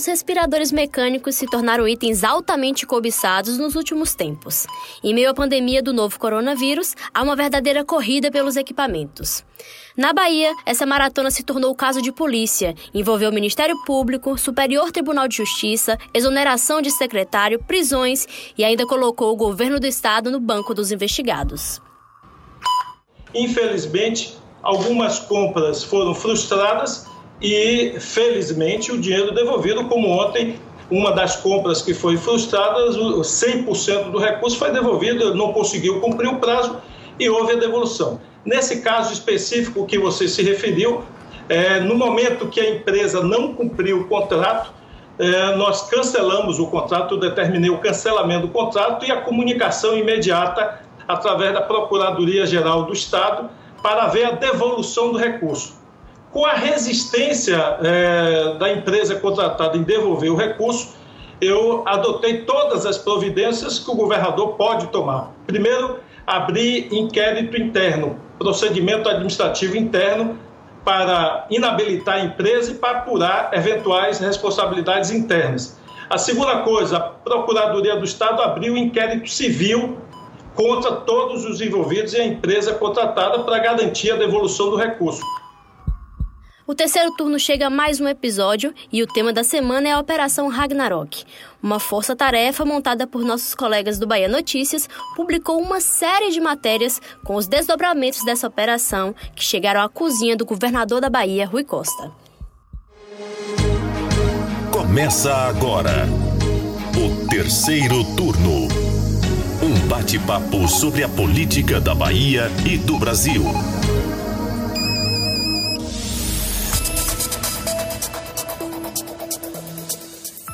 os respiradores mecânicos se tornaram itens altamente cobiçados nos últimos tempos. Em meio à pandemia do novo coronavírus, há uma verdadeira corrida pelos equipamentos. Na Bahia, essa maratona se tornou caso de polícia, envolveu Ministério Público, Superior Tribunal de Justiça, exoneração de secretário, prisões e ainda colocou o governo do estado no banco dos investigados. Infelizmente, algumas compras foram frustradas e, felizmente, o dinheiro devolvido, como ontem, uma das compras que foi frustrada, 100% do recurso foi devolvido, não conseguiu cumprir o prazo e houve a devolução. Nesse caso específico que você se referiu, é, no momento que a empresa não cumpriu o contrato, é, nós cancelamos o contrato, determinei o cancelamento do contrato e a comunicação imediata através da Procuradoria-Geral do Estado para ver a devolução do recurso. Com a resistência é, da empresa contratada em devolver o recurso, eu adotei todas as providências que o governador pode tomar. Primeiro, abrir inquérito interno, procedimento administrativo interno para inabilitar a empresa e para apurar eventuais responsabilidades internas. A segunda coisa, a Procuradoria do Estado abriu inquérito civil contra todos os envolvidos e a empresa contratada para garantir a devolução do recurso. O terceiro turno chega a mais um episódio e o tema da semana é a Operação Ragnarok. Uma força-tarefa montada por nossos colegas do Bahia Notícias publicou uma série de matérias com os desdobramentos dessa operação que chegaram à cozinha do governador da Bahia, Rui Costa. Começa agora o terceiro turno. Um bate-papo sobre a política da Bahia e do Brasil.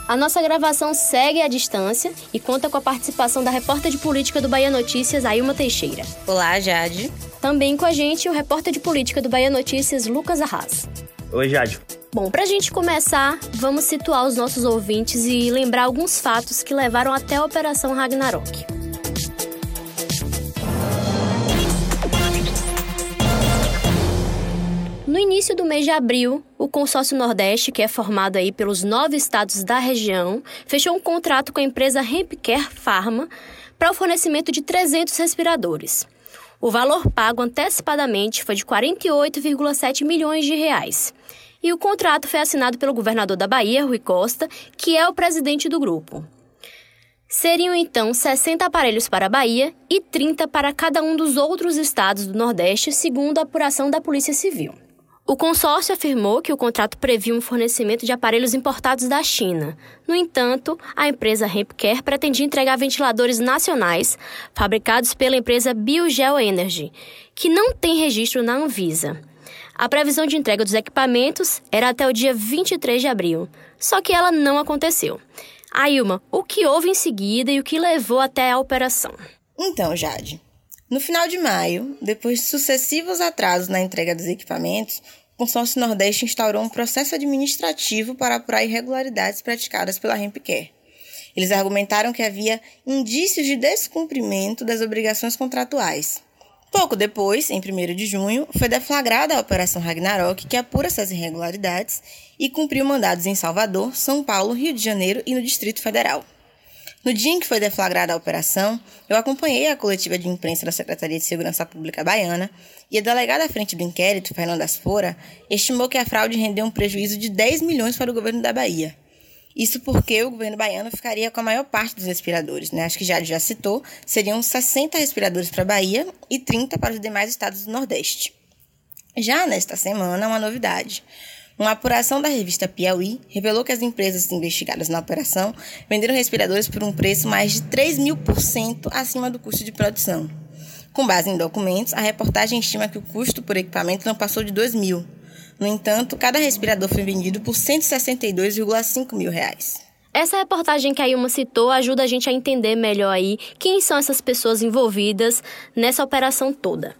A nossa gravação segue à distância e conta com a participação da repórter de política do Bahia Notícias, Ailma Teixeira. Olá, Jade. Também com a gente o repórter de política do Bahia Notícias, Lucas Arras. Oi, Jade. Bom, pra gente começar, vamos situar os nossos ouvintes e lembrar alguns fatos que levaram até a Operação Ragnarok. No início do mês de abril, o Consórcio Nordeste, que é formado aí pelos nove estados da região, fechou um contrato com a empresa Hempcare Pharma para o fornecimento de 300 respiradores. O valor pago antecipadamente foi de 48,7 milhões de reais. E o contrato foi assinado pelo governador da Bahia, Rui Costa, que é o presidente do grupo. Seriam então 60 aparelhos para a Bahia e 30 para cada um dos outros estados do Nordeste, segundo a apuração da Polícia Civil. O consórcio afirmou que o contrato previa um fornecimento de aparelhos importados da China. No entanto, a empresa Hempcare pretendia entregar ventiladores nacionais fabricados pela empresa Biogel Energy, que não tem registro na Anvisa. A previsão de entrega dos equipamentos era até o dia 23 de abril, só que ela não aconteceu. Ailma, o que houve em seguida e o que levou até a operação? Então, Jade, no final de maio, depois de sucessivos atrasos na entrega dos equipamentos, o Consórcio Nordeste instaurou um processo administrativo para apurar irregularidades praticadas pela Rempcare. Eles argumentaram que havia indícios de descumprimento das obrigações contratuais. Pouco depois, em 1 de junho, foi deflagrada a Operação Ragnarok, que apura essas irregularidades e cumpriu mandados em Salvador, São Paulo, Rio de Janeiro e no Distrito Federal. No dia em que foi deflagrada a operação, eu acompanhei a coletiva de imprensa da Secretaria de Segurança Pública Baiana e a delegada à frente do inquérito, Fernanda Asfora, estimou que a fraude rendeu um prejuízo de 10 milhões para o governo da Bahia. Isso porque o governo baiano ficaria com a maior parte dos respiradores, né? Acho que já já citou, seriam 60 respiradores para a Bahia e 30 para os demais estados do Nordeste. Já nesta semana, uma novidade. Uma apuração da revista Piauí revelou que as empresas investigadas na operação venderam respiradores por um preço mais de 3 mil por cento acima do custo de produção. Com base em documentos, a reportagem estima que o custo por equipamento não passou de 2 mil. No entanto, cada respirador foi vendido por 162,5 mil reais. Essa reportagem que a Ilma citou ajuda a gente a entender melhor aí quem são essas pessoas envolvidas nessa operação toda.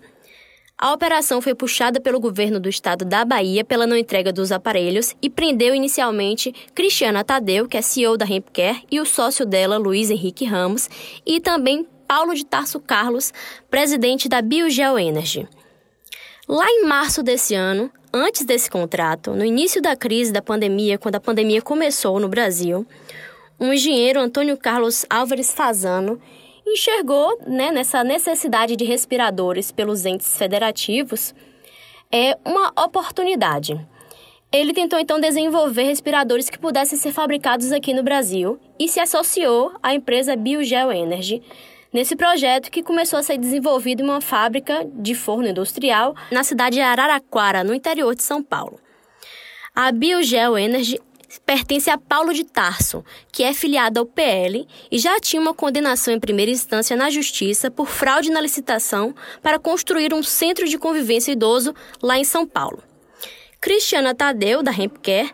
A operação foi puxada pelo governo do estado da Bahia pela não entrega dos aparelhos e prendeu inicialmente Cristiana Tadeu, que é CEO da Hempcare, e o sócio dela, Luiz Henrique Ramos, e também Paulo de Tarso Carlos, presidente da Biogel Energy. Lá em março desse ano, antes desse contrato, no início da crise da pandemia, quando a pandemia começou no Brasil, um engenheiro, Antônio Carlos Álvares Fazano, enxergou né, nessa necessidade de respiradores pelos entes federativos é uma oportunidade. Ele tentou então desenvolver respiradores que pudessem ser fabricados aqui no Brasil e se associou à empresa Biogel Energy, nesse projeto que começou a ser desenvolvido em uma fábrica de forno industrial na cidade de Araraquara, no interior de São Paulo. A Biogel Energy pertence a Paulo de Tarso, que é filiado ao PL e já tinha uma condenação em primeira instância na Justiça por fraude na licitação para construir um centro de convivência idoso lá em São Paulo. Cristiana Tadeu, da Hempcare,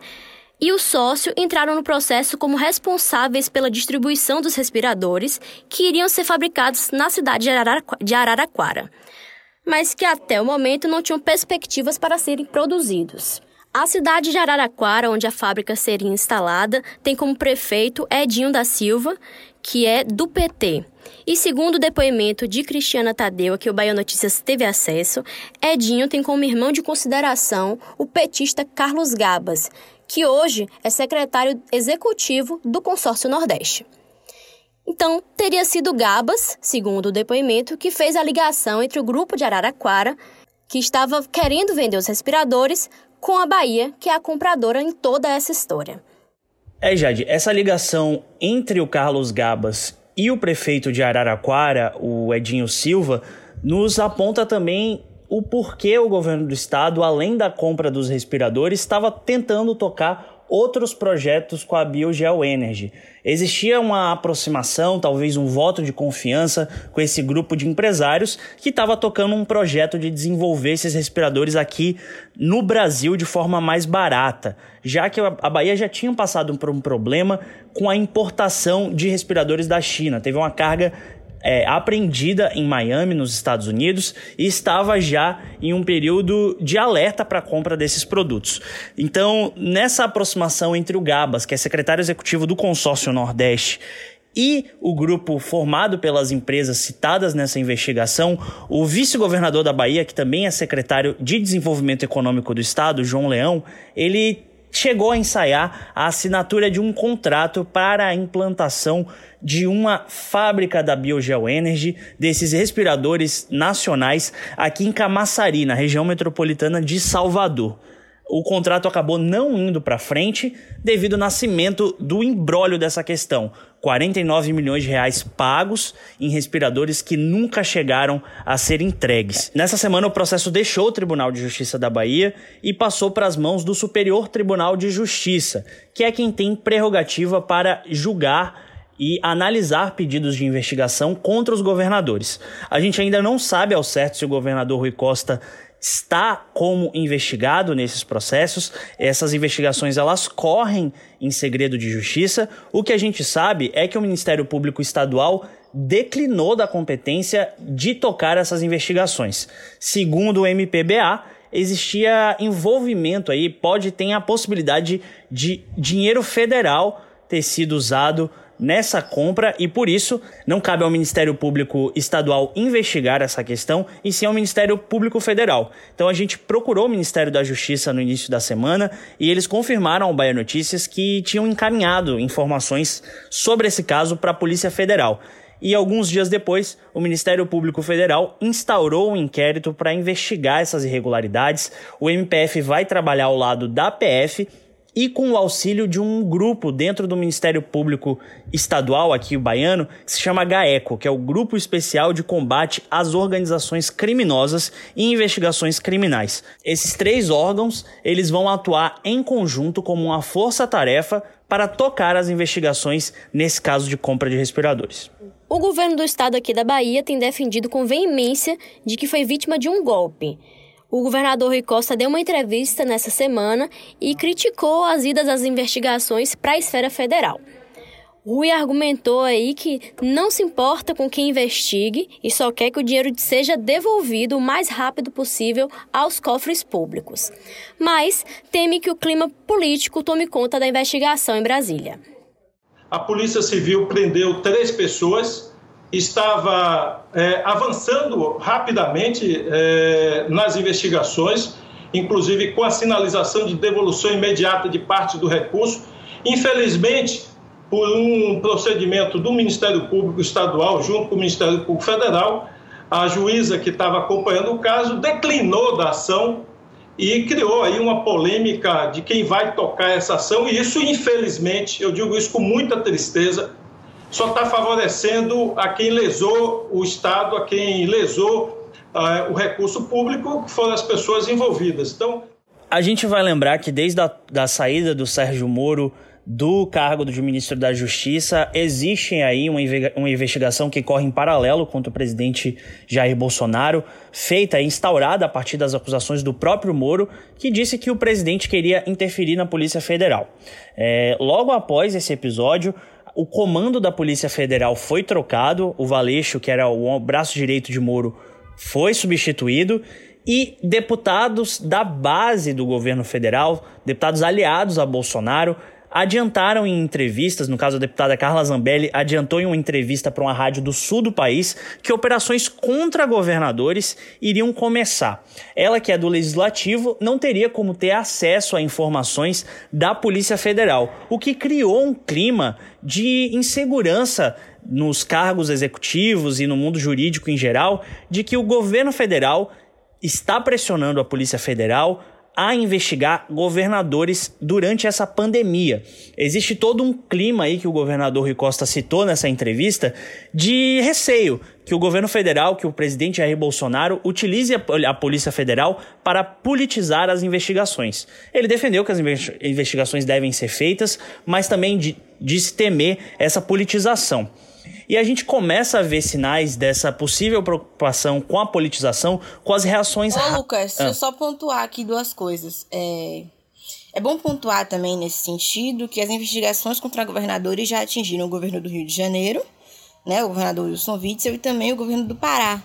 e o sócio entraram no processo como responsáveis pela distribuição dos respiradores que iriam ser fabricados na cidade de Araraquara, mas que até o momento não tinham perspectivas para serem produzidos. A cidade de Araraquara, onde a fábrica seria instalada, tem como prefeito Edinho da Silva, que é do PT. E segundo o depoimento de Cristiana Tadeu, que o Bahia Notícias teve acesso, Edinho tem como irmão de consideração o petista Carlos Gabas, que hoje é secretário executivo do Consórcio Nordeste. Então, teria sido Gabas, segundo o depoimento, que fez a ligação entre o grupo de Araraquara, que estava querendo vender os respiradores, com a Bahia, que é a compradora em toda essa história. É, Jade, essa ligação entre o Carlos Gabas e o prefeito de Araraquara, o Edinho Silva, nos aponta também o porquê o governo do estado, além da compra dos respiradores, estava tentando tocar outros projetos com a Biogel Energy. Existia uma aproximação, talvez um voto de confiança com esse grupo de empresários que estava tocando um projeto de desenvolver esses respiradores aqui no Brasil de forma mais barata, já que a Bahia já tinha passado por um problema com a importação de respiradores da China. Teve uma carga é, apreendida em Miami, nos Estados Unidos, e estava já em um período de alerta para a compra desses produtos. Então, nessa aproximação entre o Gabas, que é secretário executivo do consórcio Nordeste, e o grupo formado pelas empresas citadas nessa investigação, o vice-governador da Bahia, que também é secretário de Desenvolvimento Econômico do Estado, João Leão, ele chegou a ensaiar a assinatura de um contrato para a implantação de uma fábrica da Biogel Energy, desses respiradores nacionais, aqui em Camaçari, na região metropolitana de Salvador. O contrato acabou não indo para frente devido ao nascimento do embrólio dessa questão. 49 milhões de reais pagos em respiradores que nunca chegaram a ser entregues. Nessa semana, o processo deixou o Tribunal de Justiça da Bahia e passou para as mãos do Superior Tribunal de Justiça, que é quem tem prerrogativa para julgar e analisar pedidos de investigação contra os governadores. A gente ainda não sabe ao certo se o governador Rui Costa está como investigado nesses processos. Essas investigações elas correm em segredo de justiça. O que a gente sabe é que o Ministério Público Estadual declinou da competência de tocar essas investigações. Segundo o MPBA, existia envolvimento aí, pode ter a possibilidade de dinheiro federal ter sido usado nessa compra e por isso não cabe ao Ministério Público Estadual investigar essa questão e sim ao Ministério Público Federal. Então a gente procurou o Ministério da Justiça no início da semana e eles confirmaram ao Bahia Notícias que tinham encaminhado informações sobre esse caso para a Polícia Federal. E alguns dias depois, o Ministério Público Federal instaurou um inquérito para investigar essas irregularidades. O MPF vai trabalhar ao lado da PF e com o auxílio de um grupo dentro do Ministério Público Estadual, aqui o baiano, que se chama GAECO, que é o Grupo Especial de Combate às Organizações Criminosas e Investigações Criminais. Esses três órgãos, eles vão atuar em conjunto como uma força-tarefa para tocar as investigações nesse caso de compra de respiradores. O governo do estado aqui da Bahia tem defendido com veemência de que foi vítima de um golpe. O governador Rui Costa deu uma entrevista nessa semana e criticou as idas das investigações para a esfera federal. Rui argumentou aí que não se importa com quem investigue e só quer que o dinheiro seja devolvido o mais rápido possível aos cofres públicos. Mas teme que o clima político tome conta da investigação em Brasília. A Polícia Civil prendeu três pessoas estava é, avançando rapidamente é, nas investigações, inclusive com a sinalização de devolução imediata de parte do recurso. Infelizmente, por um procedimento do Ministério Público Estadual, junto com o Ministério Público Federal, a juíza que estava acompanhando o caso declinou da ação e criou aí uma polêmica de quem vai tocar essa ação, e isso, infelizmente, eu digo isso com muita tristeza, só está favorecendo a quem lesou o Estado, a quem lesou uh, o recurso público, que foram as pessoas envolvidas. Então. A gente vai lembrar que desde a da saída do Sérgio Moro do cargo de ministro da Justiça, existe aí uma, uma investigação que corre em paralelo contra o presidente Jair Bolsonaro, feita e instaurada a partir das acusações do próprio Moro, que disse que o presidente queria interferir na Polícia Federal. É, logo após esse episódio, o comando da Polícia Federal foi trocado, o Valeixo, que era o braço direito de Moro, foi substituído e deputados da base do governo federal, deputados aliados a Bolsonaro, adiantaram em entrevistas, no caso a deputada Carla Zambelli adiantou em uma entrevista para uma rádio do sul do país que operações contra governadores iriam começar. Ela, que é do legislativo, não teria como ter acesso a informações da Polícia Federal, o que criou um clima de insegurança nos cargos executivos e no mundo jurídico em geral, de que o governo federal está pressionando a Polícia Federal a investigar governadores durante essa pandemia. Existe todo um clima aí que o governador Rui Costa citou nessa entrevista de receio que o governo federal, que o presidente Jair Bolsonaro utilize a Polícia Federal para politizar as investigações. Ele defendeu que as investigações devem ser feitas, mas também disse temer essa politização. E a gente começa a ver sinais dessa possível preocupação com a politização, com as reações. Ô, Lucas, ah. deixa eu só pontuar aqui duas coisas. É... É bom pontuar também nesse sentido que as investigações contra governadores já atingiram o governo do Rio de Janeiro, né, o governador Wilson Witzel e também o governo do Pará,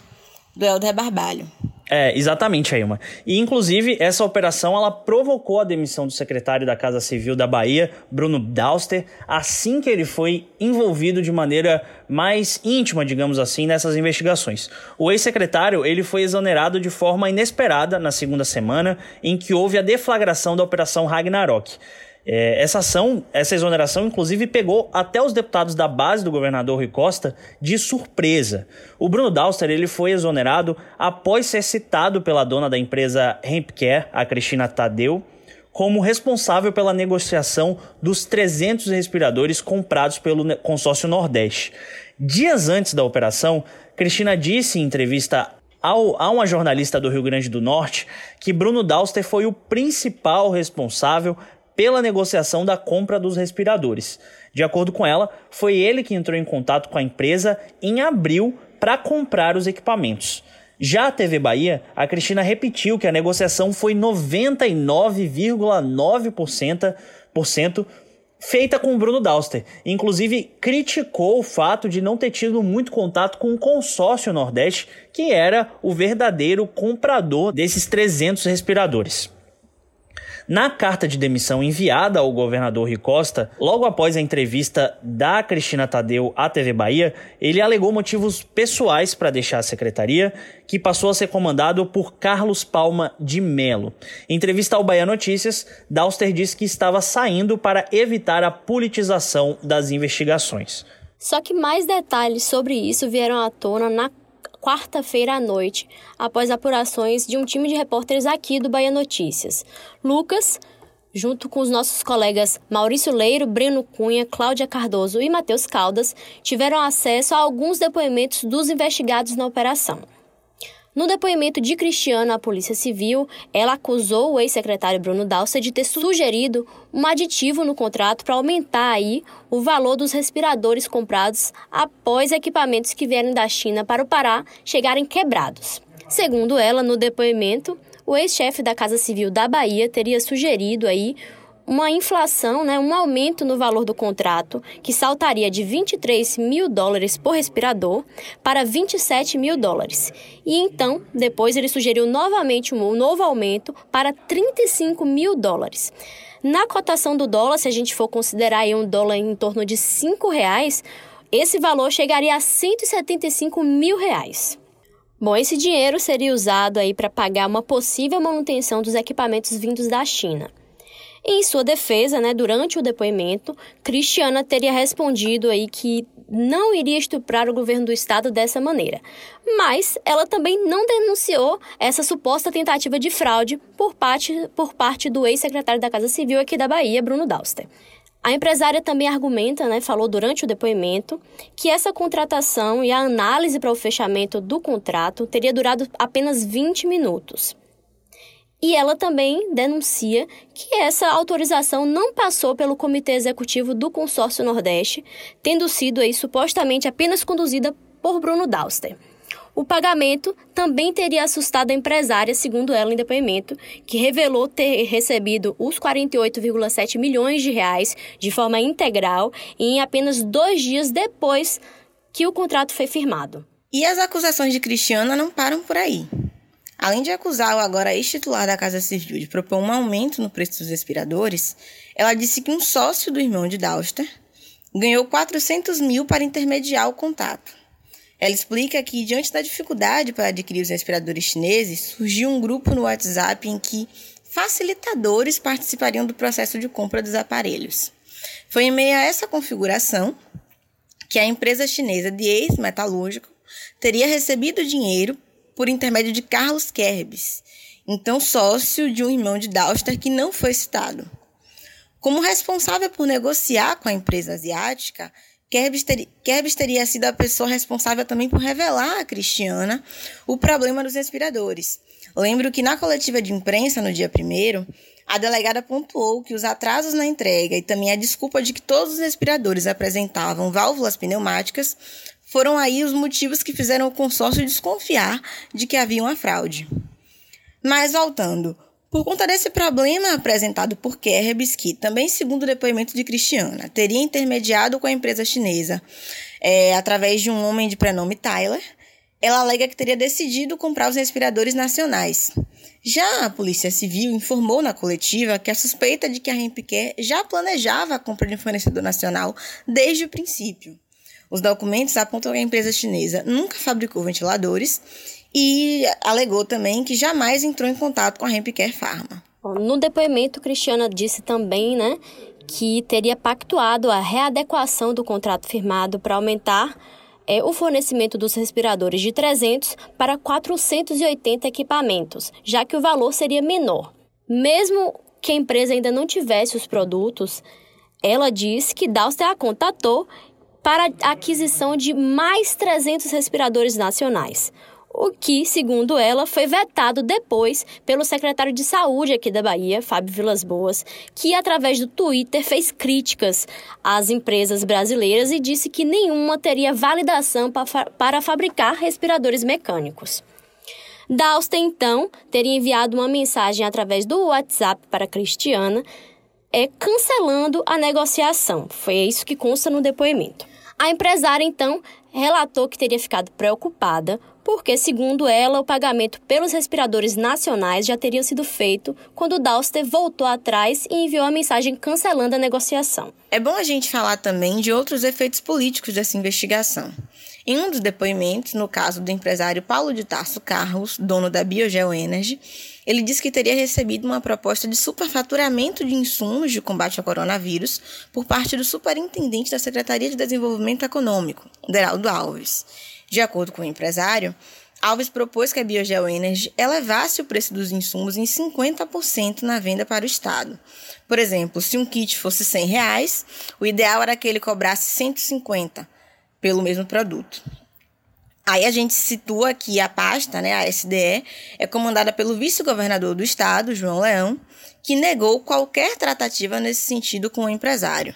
do Helder Barbalho. É, exatamente, Ailma. E, inclusive, essa operação ela provocou a demissão do secretário da Casa Civil da Bahia, Bruno Dauster, assim que ele foi envolvido de maneira mais íntima, digamos assim, nessas investigações. O ex-secretário ele foi exonerado de forma inesperada na segunda semana, em que houve a deflagração da Operação Ragnarok. É, essa ação, essa exoneração, inclusive, pegou até os deputados da base do governador Rui Costa de surpresa. O Bruno Dauster ele foi exonerado após ser citado pela dona da empresa Hempcare, a Cristina Tadeu, como responsável pela negociação dos 300 respiradores comprados pelo consórcio Nordeste. Dias antes da operação, Cristina disse em entrevista ao, a uma jornalista do Rio Grande do Norte que Bruno Dauster foi o principal responsável pela negociação da compra dos respiradores. De acordo com ela, foi ele que entrou em contato com a empresa em abril para comprar os equipamentos. Já a TV Bahia, a Cristina repetiu que a negociação foi 99,9% feita com o Bruno Dauster. Inclusive, criticou o fato de não ter tido muito contato com o consórcio Nordeste, que era o verdadeiro comprador desses 300 respiradores. Na carta de demissão enviada ao governador Rui Costa, logo após a entrevista da Cristina Tadeu à TV Bahia, ele alegou motivos pessoais para deixar a secretaria, que passou a ser comandado por Carlos Palma de Melo. Em entrevista ao Bahia Notícias, Dauster disse que estava saindo para evitar a politização das investigações. Só que mais detalhes sobre isso vieram à tona na quarta-feira à noite, após apurações de um time de repórteres aqui do Bahia Notícias. Lucas, junto com os nossos colegas Maurício Leiro, Breno Cunha, Cláudia Cardoso e Matheus Caldas, tiveram acesso a alguns depoimentos dos investigados na operação. No depoimento de Cristiano à Polícia Civil, ela acusou o ex-secretário Bruno Dalsa de ter sugerido um aditivo no contrato para aumentar aí o valor dos respiradores comprados após equipamentos que vieram da China para o Pará chegarem quebrados. Segundo ela, no depoimento, o ex-chefe da Casa Civil da Bahia teria sugerido aí uma inflação, né, um aumento no valor do contrato, que saltaria de 23 mil dólares por respirador para 27 mil dólares. E então, depois ele sugeriu novamente um novo aumento para 35 mil dólares. Na cotação do dólar, se a gente for considerar aí um dólar em torno de 5 reais, esse valor chegaria a 175 mil reais. Bom, esse dinheiro seria usado aí para pagar uma possível manutenção dos equipamentos vindos da China. Em sua defesa, né, durante o depoimento, Cristiana teria respondido aí que não iria estuprar o governo do estado dessa maneira. Mas ela também não denunciou essa suposta tentativa de fraude por parte, por parte do ex-secretário da Casa Civil aqui da Bahia, Bruno Dauster. A empresária também argumenta, né, falou durante o depoimento, que essa contratação e a análise para o fechamento do contrato teria durado apenas 20 minutos. E ela também denuncia que essa autorização não passou pelo Comitê Executivo do Consórcio Nordeste, tendo sido aí supostamente apenas conduzida por Bruno Dauster. O pagamento também teria assustado a empresária, segundo ela em depoimento, que revelou ter recebido os 48,7 milhões de reais de forma integral em apenas dois dias depois que o contrato foi firmado. E as acusações de Cristiana não param por aí. Além de acusar o agora ex-titular da Casa Civil de propor um aumento no preço dos respiradores, ela disse que um sócio do irmão de Dauster ganhou 400 mil para intermediar o contato. Ela explica que, diante da dificuldade para adquirir os respiradores chineses, surgiu um grupo no WhatsApp em que facilitadores participariam do processo de compra dos aparelhos. Foi em meio a essa configuração que a empresa chinesa de ex-metalúrgico teria recebido dinheiro por intermédio de Carlos Kerbis, então sócio de um irmão de Dauster que não foi citado. Como responsável por negociar com a empresa asiática, Kerbis, ter, Kerbis teria sido a pessoa responsável também por revelar a Cristiana o problema dos respiradores. Lembro que na coletiva de imprensa, no dia 1 a delegada pontuou que os atrasos na entrega e também a desculpa de que todos os respiradores apresentavam válvulas pneumáticas foram aí os motivos que fizeram o consórcio desconfiar de que havia uma fraude. Mas voltando, por conta desse problema apresentado por Kerbis, que também segundo o depoimento de Cristiana, teria intermediado com a empresa chinesa é, através de um homem de prenome Tyler, ela alega que teria decidido comprar os respiradores nacionais. Já a Polícia Civil informou na coletiva que a suspeita de que a Rempcare já planejava a compra de um fornecedor nacional desde o princípio. Os documentos apontam que a empresa chinesa nunca fabricou ventiladores e alegou também que jamais entrou em contato com a Hempcare Pharma. No depoimento, Cristiana disse também, né, que teria pactuado a readequação do contrato firmado para aumentar é, o fornecimento dos respiradores de 300 para 480 equipamentos, já que o valor seria menor. Mesmo que a empresa ainda não tivesse os produtos, ela disse que Dauster a contatou para a aquisição de mais 300 respiradores nacionais. O que, segundo ela, foi vetado depois pelo secretário de Saúde aqui da Bahia, Fábio Vilas Boas, que, através do Twitter, fez críticas às empresas brasileiras e disse que nenhuma teria validação para fabricar respiradores mecânicos. Dauster, então, teria enviado uma mensagem através do WhatsApp para Cristiana, é, cancelando a negociação. Foi isso que consta no depoimento. A empresária, então, relatou que teria ficado preocupada porque, segundo ela, o pagamento pelos respiradores nacionais já teria sido feito quando Dauster voltou atrás e enviou a mensagem cancelando a negociação. É bom a gente falar também de outros efeitos políticos dessa investigação. Em um dos depoimentos, no caso do empresário Paulo de Tarso Carlos, dono da Biogel Energy, ele disse que teria recebido uma proposta de superfaturamento de insumos de combate ao coronavírus por parte do superintendente da Secretaria de Desenvolvimento Econômico, Deraldo Alves. De acordo com o empresário, Alves propôs que a Biogel Energy elevasse o preço dos insumos em 50% na venda para o Estado. Por exemplo, se um kit fosse 100 reais, o ideal era que ele cobrasse 150 pelo mesmo produto. Aí a gente situa que a pasta, né, a SDE, é comandada pelo vice-governador do estado, João Leão, que negou qualquer tratativa nesse sentido com o empresário.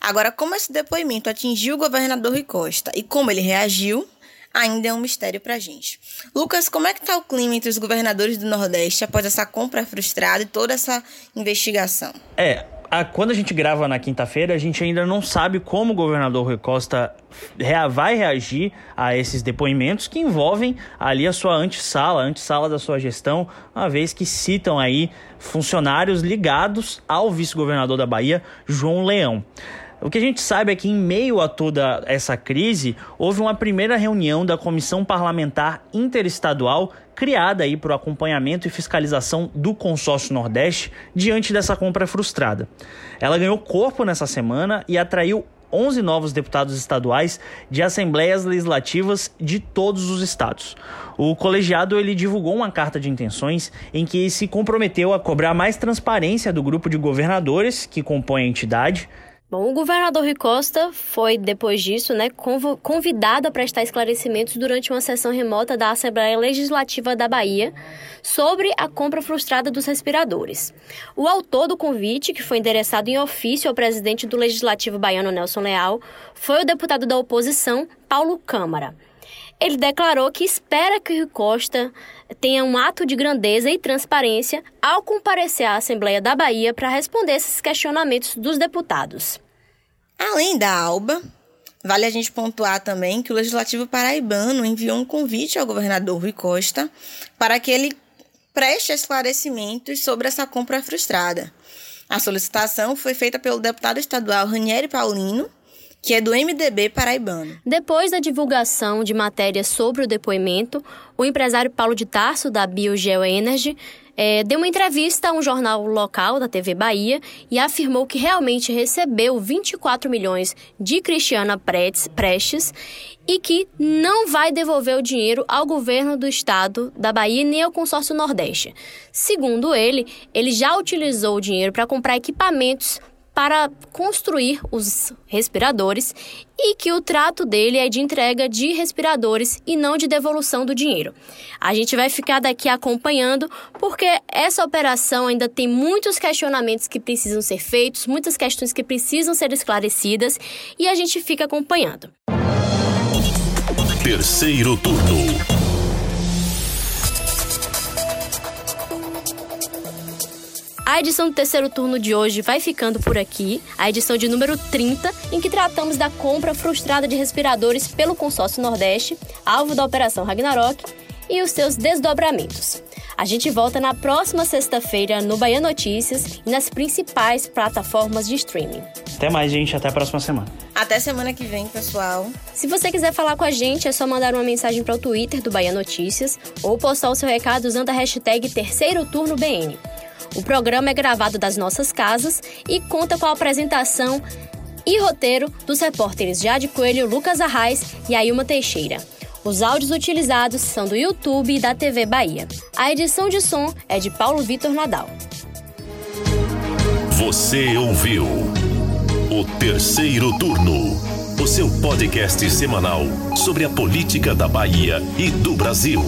Agora, como esse depoimento atingiu o governador Rui Costa e como ele reagiu, ainda é um mistério pra gente. Lucas, como é que tá o clima entre os governadores do Nordeste após essa compra frustrada e toda essa investigação? É, a, quando a gente grava na quinta-feira, a gente ainda não sabe como o governador Rui Costa rea, vai reagir a esses depoimentos que envolvem ali a sua antessala, a antessala da sua gestão, uma vez que citam aí funcionários ligados ao vice-governador da Bahia, João Leão. O que a gente sabe é que, em meio a toda essa crise, houve uma primeira reunião da Comissão Parlamentar Interestadual criada aí para o acompanhamento e fiscalização do consórcio Nordeste diante dessa compra frustrada. Ela ganhou corpo nessa semana e atraiu 11 novos deputados estaduais de assembleias legislativas de todos os estados. O colegiado ele divulgou uma carta de intenções em que se comprometeu a cobrar mais transparência do grupo de governadores que compõe a entidade, Bom, o governador Rui Costa foi, depois disso, né, convidado a prestar esclarecimentos durante uma sessão remota da Assembleia Legislativa da Bahia sobre a compra frustrada dos respiradores. O autor do convite, que foi endereçado em ofício ao presidente do Legislativo baiano Nelson Leal, foi o deputado da oposição, Paulo Câmara. Ele declarou que espera que Rui Costa tenha um ato de grandeza e transparência ao comparecer à Assembleia da Bahia para responder esses questionamentos dos deputados. Além da ALBA, vale a gente pontuar também que o Legislativo Paraibano enviou um convite ao governador Rui Costa para que ele preste esclarecimentos sobre essa compra frustrada. A solicitação foi feita pelo deputado estadual Ranieri Paulino, que é do MDB paraibano. Depois da divulgação de matérias sobre o depoimento, o empresário Paulo de Tarso, da Biogeo Energy, é, deu uma entrevista a um jornal local da TV Bahia e afirmou que realmente recebeu 24 milhões de Cristiana Prestes e que não vai devolver o dinheiro ao governo do estado da Bahia nem ao consórcio Nordeste. Segundo ele, ele já utilizou o dinheiro para comprar equipamentos para construir os respiradores e que o trato dele é de entrega de respiradores e não de devolução do dinheiro. A gente vai ficar daqui acompanhando porque essa operação ainda tem muitos questionamentos que precisam ser feitos, muitas questões que precisam ser esclarecidas e a gente fica acompanhando. Terceiro turno. A edição do terceiro turno de hoje vai ficando por aqui, a edição de número 30, em que tratamos da compra frustrada de respiradores pelo consórcio Nordeste, alvo da Operação Ragnarok, e os seus desdobramentos. A gente volta na próxima sexta-feira no Bahia Notícias e nas principais plataformas de streaming. Até mais, gente. Até a próxima semana. Até semana que vem, pessoal. Se você quiser falar com a gente, é só mandar uma mensagem para o Twitter do Bahia Notícias ou postar o seu recado usando a hashtag Terceiro Turno BN. O programa é gravado das nossas casas e conta com a apresentação e roteiro dos repórteres Jade Coelho, Lucas Arraes e Ailma Teixeira. Os áudios utilizados são do YouTube e da TV Bahia. A edição de som é de Paulo Vitor Nadal. Você ouviu o terceiro turno, o seu podcast semanal sobre a política da Bahia e do Brasil.